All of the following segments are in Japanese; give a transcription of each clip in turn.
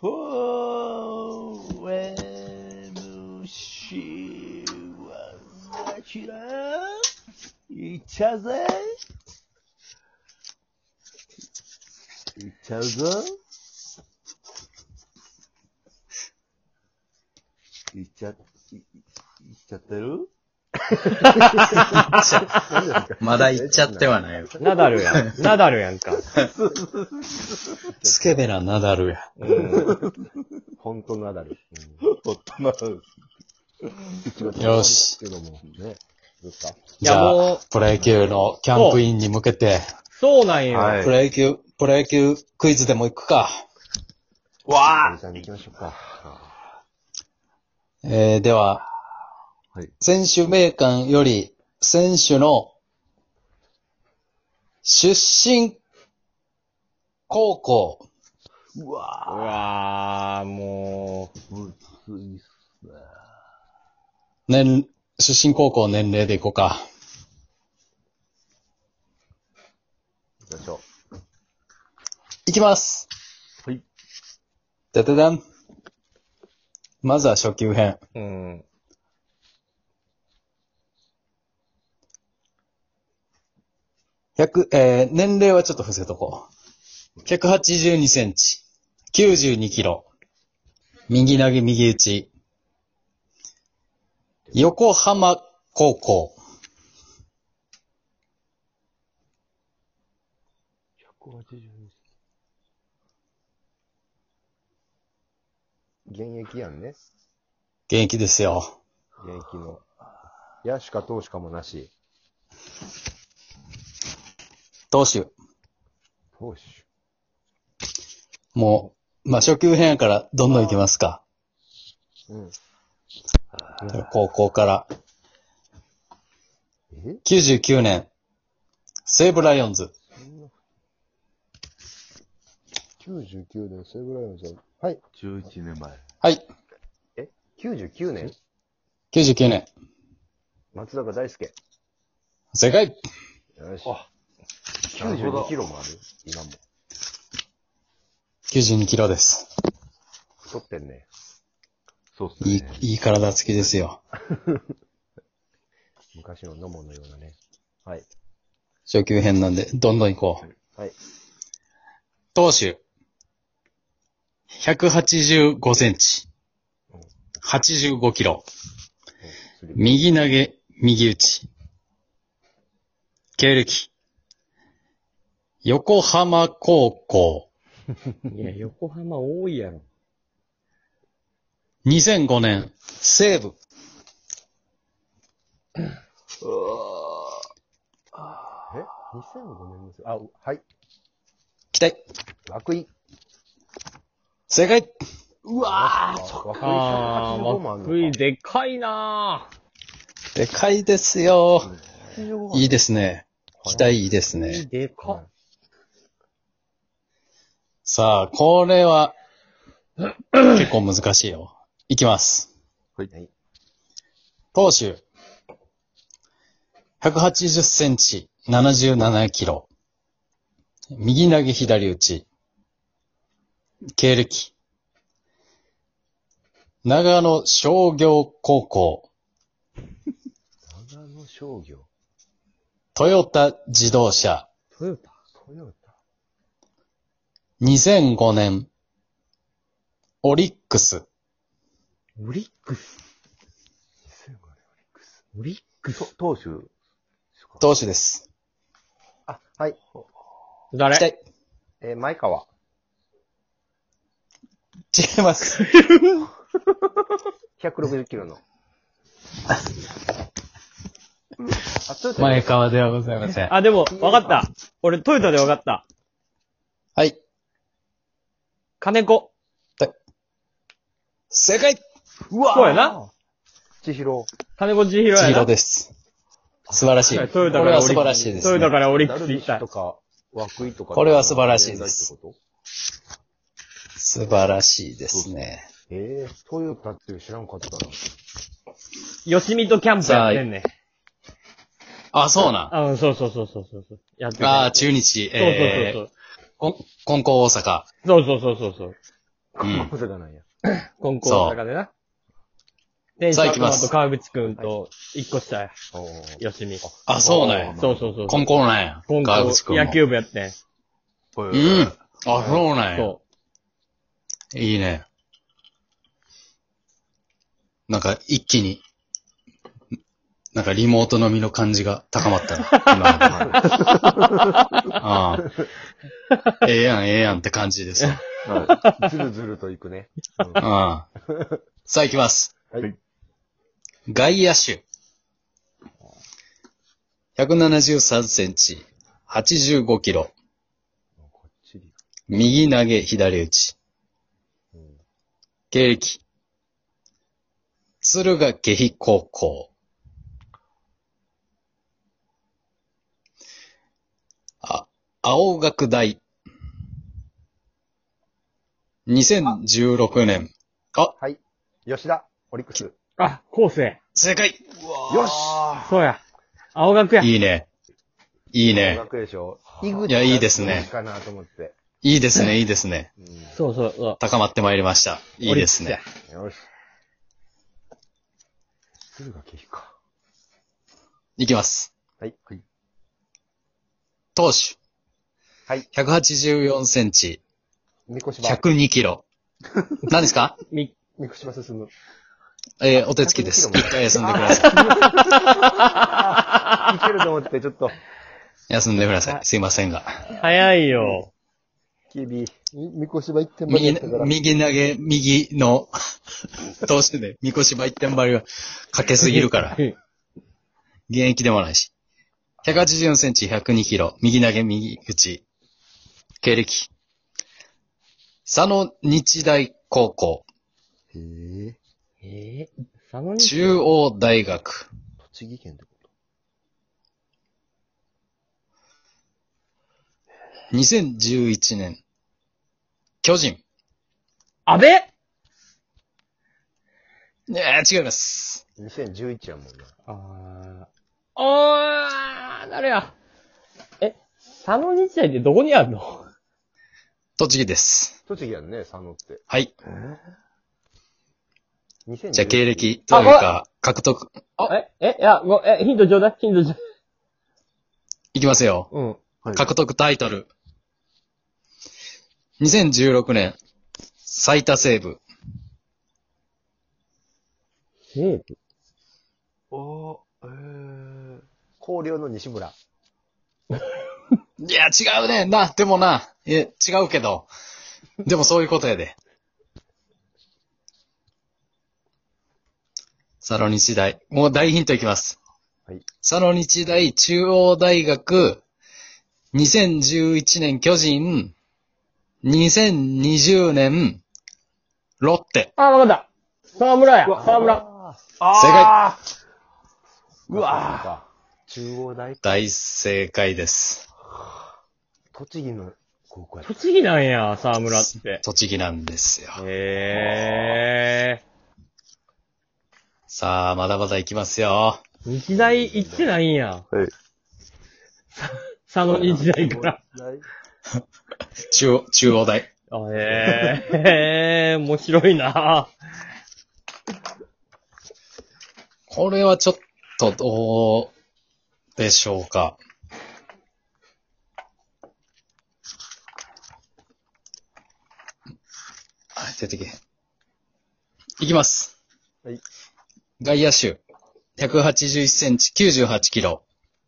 4MC はナチュラいっちゃうぜいっちゃうぞいっちゃ、いっちゃってる まだ行っちゃってはないよ。ナダルやん。ナダルやんか。スケベなナダルや。うん。本当ナダル。ほっとなる。よし。けども、ね。どうですかじゃあ、プロ野球のキャンプインに向けて、そうなんよ。はいプロ野球、プロ野球クイズでも行くか。わあ行きましょうか。えー、では、はい。選手名鑑より、選手の出身高校、ううわわー、もぁ、むずいっすね。年、出身高校年齢でいこうか。行きましょいきます。はい。だだだん。まずは初級編。う。うん。100、えー、年齢はちょっと伏せとこう。182センチ。92キロ。右投げ右打ち。横浜高校。182現役やんね。現役ですよ。現役の。野手か投手かもなし。投手。投手。もう、まあ、初級編やからどんどんいきますか。うん。高校から。え？99年。西武ライオンズ。?99 年、西武ライオンズは。はい。11年前。はい。え ?99 年？99年。松坂大輔。正解よし。あなるほど92キロもある？今も。!92 キロです。太ってんね。そうっすいいね。、いい体つきですよ。昔の野茂のようなね。はい。初級編なんで、どんどん行こう。はい。投手。185センチ。85キロ。右投げ、右打ち。経歴。横浜高校。いや、横浜多いやろ。2005年、西武。え ?2005 年です。あ、うはい。期待。涌井。正解うわぁ涌井あー、185もあんのか。涌井でかいなでかいですよ。85いいですね。期待いいですぁ。ね。でかっ。さあ、これは、結構難しいよ。いきます。はい。投手。180センチ、77キロ。右投げ左打ち。経歴。長野商業高校。長野商業。トヨタ自動車。トヨタ？トヨタ？2005年。オリックス。オリックス。2005年オリックス。オリックス。と投手。投手です。あ、はい。誰？えー前川。違います。160キロの。あ、トヨタ前川ではございません。あ、でも、わかった。俺、トヨタでわかった。はい。金子。正解うわそうやな。千尋。金子千尋やな。千尋です。素晴らしい。はいトヨタからこれは素晴らしいです、トヨタね。からオリックダルビッス行ったと。か、涌井とか。これは素晴らしいですってこと素晴らしいですね。ええー、トヨタって知らんかったな。吉見とキャンプやってんねん。あ、そうなん。あ、うん、そうそうそうそうそうそう。やってるああ、中日、そうそうえー、そうこ金光大阪。そう。そうそうそうそうそう。うん大阪なんや。コンコー大阪でな。で、さあ行きますと川口くんと一個下や。よしみ。あ、そうなんや。そうそうそう。コンコンなんや。コンコ川口くんも。野球部やってん。ううん。あ、そうなんや。そいいね。なんか一気に、なんかリモート飲みの感じが高まったな。今ああ。ええやん、ええやんって感じですわ。はい。ずるずるといくね。うんああ。さあ行きます。はい。外野手。173センチ、85キロ。右投げ、左打ち。うん経歴。敦賀気比高校。青学大。2016年。あ、はい。吉田、オリックス。う。あ、後世。正解よしそうや。青学や。いいね。いいね。学でしょ。井口いやいいですねかなと思って。いいですね、いいですね。うんそうそうそう。高まってまいりました。いいですね。よし。敦賀気比か。いきます。はい。はい。投手。はい。184センチ、三越島。102キロ。何ですか？み、三越島進む。えーお手つきです。102キロ一回休んでください けると思って、ちょっと、い。休んでください。すいませんが。早いよ。キビ、み三越島行っても右、右投げ、右の、投手で、みこしば一点張りが かけすぎるから。現役でもないし。184センチ、102キロ、右投げ、右打ち。経歴。佐野日大高校、へえ。えー、佐野に。中央大学、栃木県ってこと？2011年、巨人。安倍？いやー違います。?2011 やもんな。あー。あー、誰や。え、佐野日大ってどこにあるの？栃木です。栃木やんね、佐野って。はい。2011じゃあ経歴というか、獲得、え、え、いや、ごえ、ヒントちょうだいヒントちょうだい。いきますよ。うん。はい獲得タイトル。2016年、最多セーブ。セーブ？おー、えー、広陵の西村。いや、違うね。な、でもな、いや、違うけど。でもそういうことやで。佐野日大。もう大ヒントいきます。はい。佐野日大中央大学、2011年巨人、2020年、ロッテ。あー、わかった。沢村や。沢村。正解。うわー中央大大正解です。栃木の高校やった。栃木なんや、沢村って。栃木なんですよ。へさあ、まだまだ行きますよ。ー。日大行ってないんや。はい。佐野日大から。中央、中央大。あへー。へー、面白いなこれはちょっとどうでしょうか。はい、出てけ。いきます。はい。外野手。181センチ、98キロ。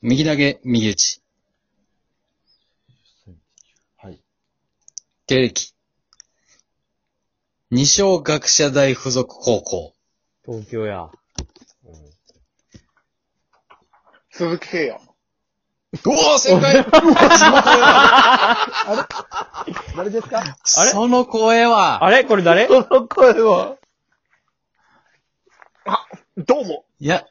右投げ、右打ち。はい。経歴。二小学者大附属高校。東京や。鈴木誠也。うおー正解 誰ですか？あれ？その声は、あれ？これ誰？その声は。どうも、いや、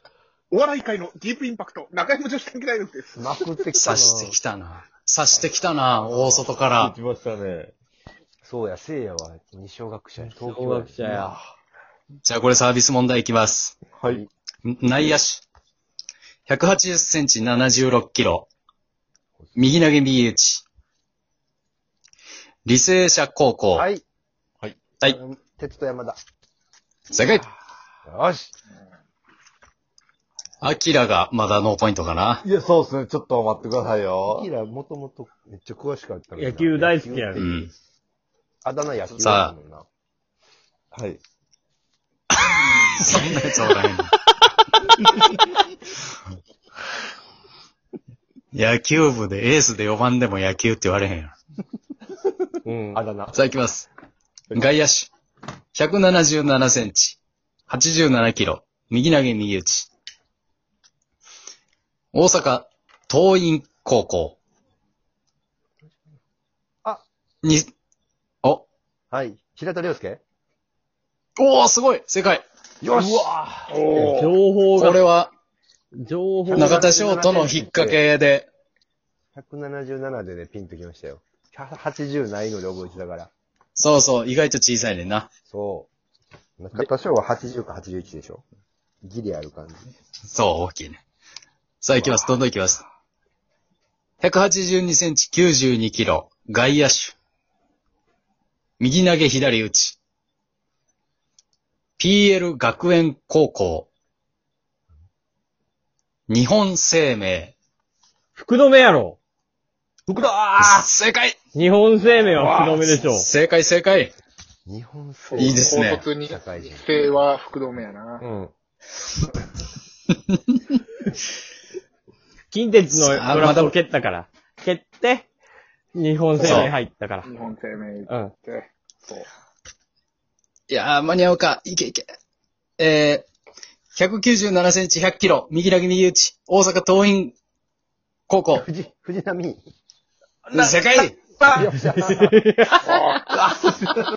お笑い界のディープインパクト、中山女子短期大学です。まくってきたな。刺してきたな。刺してきたな、大外から。ましたね。そうや、聖夜は二小学者や。東小学者や。じゃあこれサービス問題いきます。はい。内野手。180センチ76キロ。右投げ右打ち。履正社高校。はい。はい。鉄と山田。正解。よし。アキラがまだノーポイントかな。いや、そうですね。ちょっと待ってくださいよキ。ラもともとめっちゃ詳しかった野球大好きやねうん。あだ名野球さあ。はい。そんなやつおらへん。野球部でエースで4番でも野球って言われへんやろ。うん。あだ名。さあ行きます。外野手。177センチ。87キロ。右投げ右打ち。大阪桐蔭高校。あに、お、はい。平田良介？おー、すごい正解よしおー。情報が、これは、情報が、中田翔との引っ掛けで、177でね、ピンときましたよ。80ないので覚えてたから。そうそう、意外と小さいねんな。そう。中田翔は80か81でしょギリある感じ。そう、大きいね。さあ行きます。どんどん行きます。182センチ92キロ。外野手。右投げ左打ち。PL 学園高校。日本生命。福留やろ。福田正解日本生命は福留でしょ。正解正解日本生いいですね高卒に、社会人。生は福留やな。うん。近鉄のドラフトを蹴ったから。蹴って、日本生命入ったから。日本生命うん。って。そう。いやー、間に合うか。いけいけ。えー、197センチ100キロ。右投げ右打ち。大阪桐蔭高校。藤、藤波。正解よっしゃ。